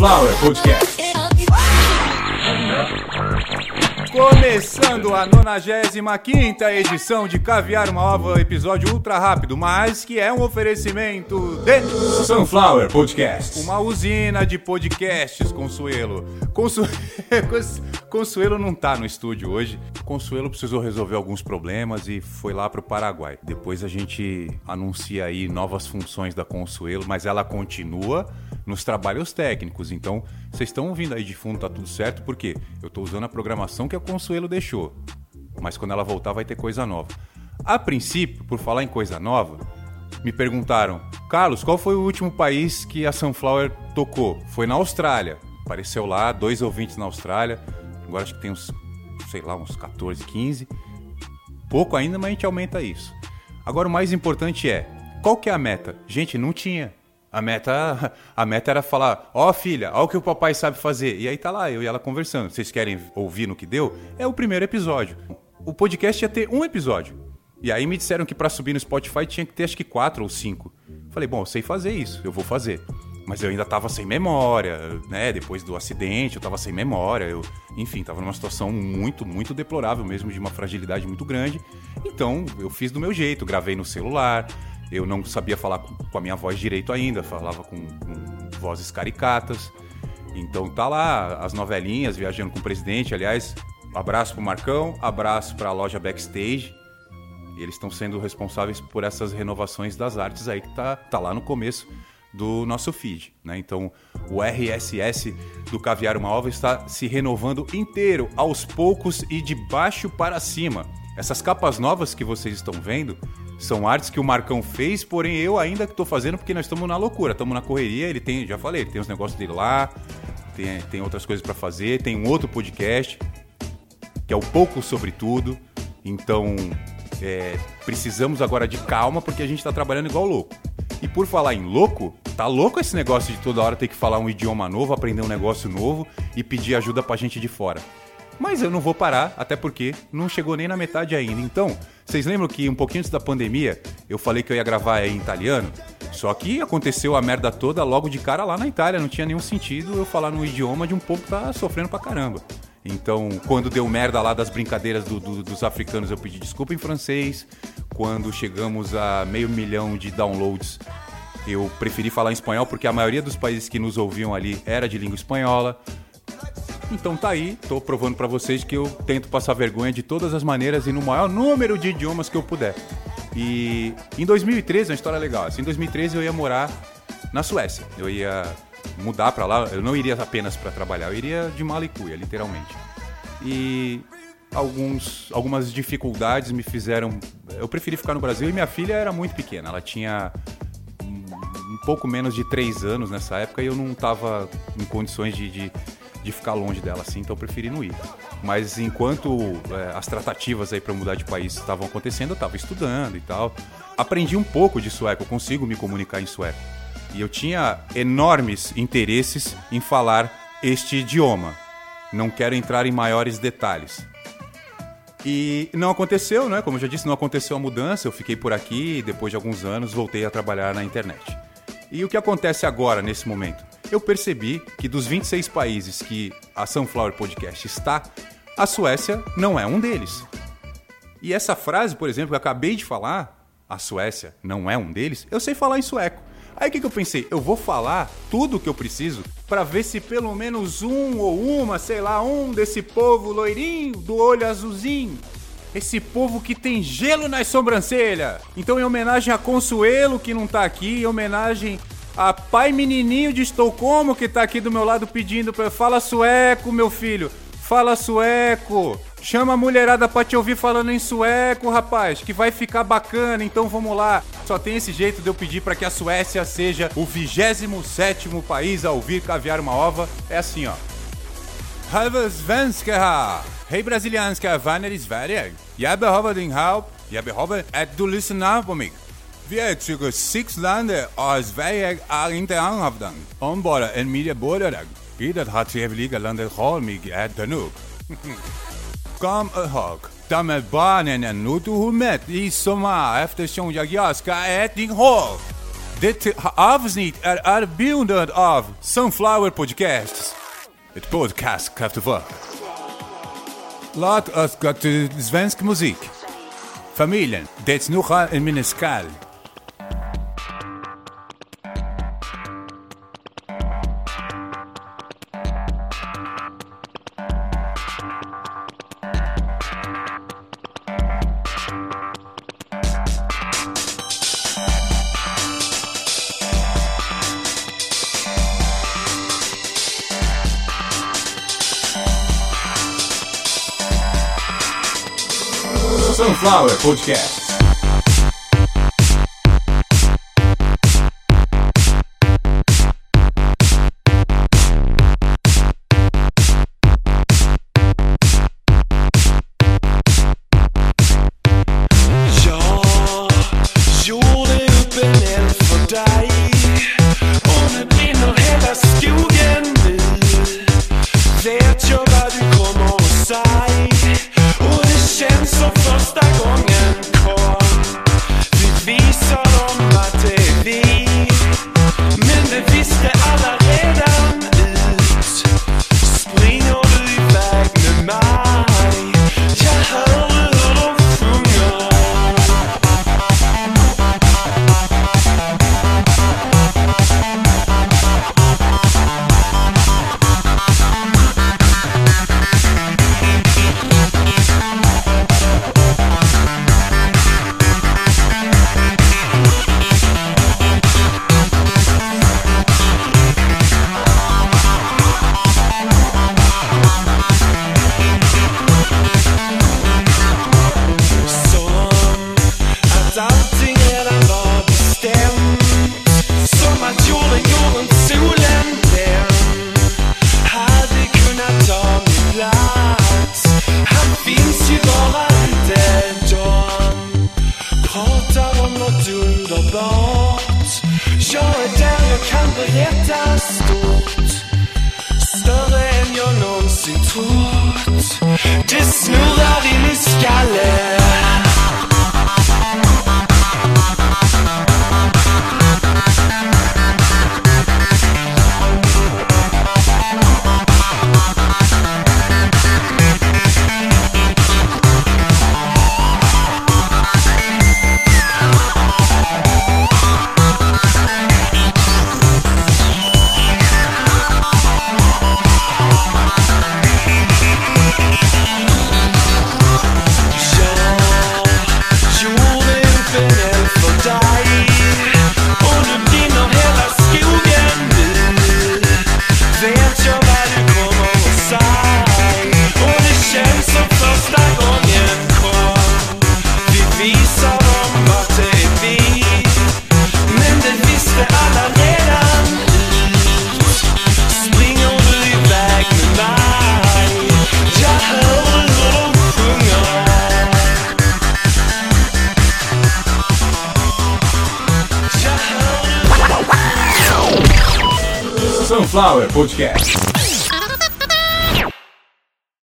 Sunflower Podcast. Começando a 95 edição de Caviar uma Ova, episódio ultra rápido, mas que é um oferecimento de Sunflower Podcast. Uma usina de podcasts, Consuelo. Consu... Consuelo não tá no estúdio hoje. Consuelo precisou resolver alguns problemas e foi lá pro Paraguai. Depois a gente anuncia aí novas funções da Consuelo, mas ela continua nos trabalhos técnicos. Então, vocês estão ouvindo aí de fundo, tá tudo certo, porque eu estou usando a programação que a Consuelo deixou. Mas quando ela voltar, vai ter coisa nova. A princípio, por falar em coisa nova, me perguntaram, Carlos, qual foi o último país que a Sunflower tocou? Foi na Austrália. Apareceu lá, dois ouvintes na Austrália. Agora acho que tem uns, sei lá, uns 14, 15. Pouco ainda, mas a gente aumenta isso. Agora o mais importante é, qual que é a meta? Gente, não tinha. A meta, a meta era falar, ó oh, filha, ó o que o papai sabe fazer. E aí tá lá, eu e ela conversando. Vocês querem ouvir no que deu? É o primeiro episódio. O podcast ia ter um episódio. E aí me disseram que para subir no Spotify tinha que ter acho que quatro ou cinco. Falei, bom, eu sei fazer isso, eu vou fazer. Mas eu ainda tava sem memória, né? Depois do acidente, eu tava sem memória. Eu, enfim, tava numa situação muito, muito deplorável mesmo, de uma fragilidade muito grande. Então, eu fiz do meu jeito, gravei no celular, eu não sabia falar com a minha voz direito ainda, falava com, com vozes caricatas. Então tá lá as novelinhas, viajando com o presidente. Aliás, abraço pro Marcão, abraço para a loja Backstage. Eles estão sendo responsáveis por essas renovações das artes aí que tá, tá lá no começo do nosso feed. Né? Então, o RSS do Caviar Uma Ova está se renovando inteiro, aos poucos e de baixo para cima. Essas capas novas que vocês estão vendo são artes que o Marcão fez, porém eu ainda que estou fazendo porque nós estamos na loucura, estamos na correria. Ele tem, já falei, tem os negócios dele lá, tem, tem outras coisas para fazer, tem um outro podcast que é o Pouco Sobre Tudo. Então, é, precisamos agora de calma porque a gente está trabalhando igual louco. E por falar em louco, tá louco esse negócio de toda hora ter que falar um idioma novo, aprender um negócio novo e pedir ajuda pra gente de fora. Mas eu não vou parar, até porque não chegou nem na metade ainda. Então, vocês lembram que um pouquinho antes da pandemia eu falei que eu ia gravar em italiano? Só que aconteceu a merda toda logo de cara lá na Itália. Não tinha nenhum sentido eu falar no idioma de um povo que tá sofrendo pra caramba. Então, quando deu merda lá das brincadeiras do, do, dos africanos, eu pedi desculpa em francês. Quando chegamos a meio milhão de downloads, eu preferi falar em espanhol porque a maioria dos países que nos ouviam ali era de língua espanhola. Então tá aí, tô provando para vocês que eu tento passar vergonha de todas as maneiras e no maior número de idiomas que eu puder. E em 2013, uma história legal. Assim, em 2013 eu ia morar na Suécia. Eu ia mudar para lá, eu não iria apenas para trabalhar, eu iria de mala e cuia, literalmente. E alguns, algumas dificuldades me fizeram. Eu preferi ficar no Brasil e minha filha era muito pequena, ela tinha um pouco menos de 3 anos nessa época e eu não estava em condições de, de de ficar longe dela assim, então eu preferi não ir. Mas enquanto é, as tratativas aí para mudar de país estavam acontecendo, eu estava estudando e tal. Aprendi um pouco de sueco, consigo me comunicar em sueco. E eu tinha enormes interesses em falar este idioma. Não quero entrar em maiores detalhes. E não aconteceu, né? Como eu já disse, não aconteceu a mudança. Eu fiquei por aqui e depois de alguns anos voltei a trabalhar na internet. E o que acontece agora, nesse momento? Eu percebi que dos 26 países que a Sunflower Podcast está, a Suécia não é um deles. E essa frase, por exemplo, que eu acabei de falar, a Suécia não é um deles, eu sei falar em sueco. Aí o que, eu pensei? Eu vou falar tudo o que eu preciso para ver se pelo menos um ou uma, sei lá, um desse povo loirinho, do olho azulzinho, esse povo que tem gelo nas sobrancelhas. Então, em homenagem a Consuelo, que não tá aqui, em homenagem a pai menininho de Estocolmo que tá aqui do meu lado pedindo para fala sueco, meu filho. Fala sueco. Chama a mulherada pra te ouvir falando em sueco, rapaz, que vai ficar bacana, então vamos lá. Só tem esse jeito de eu pedir para que a Suécia seja o 27 país a ouvir caviar uma ova. É assim, ó. Halve svenska Hej brasilianska vänner i Sverige. Jag behöver din hjälp. Jag behöver att du lyssnar på mig. Vi är 26 länder och Sverige är inte anhävden. Om bara en medborgare båda dag. I det här trevliga landet har mig att äta nu. Kom ihåg, ta med barnen när du har mätt i sommar eftersom jag ska äta din hår. Detta avsnitt är erbjudet av Sunflower Podcasts. Ett podcastkraftverk. Låt oss gå till svensk musik. Familjen, det snurrar i min skall. Sunflower Podcast. kan berätta stort. Större än jag någonsin trott. Det snurrar i min skalle. Flower Podcast.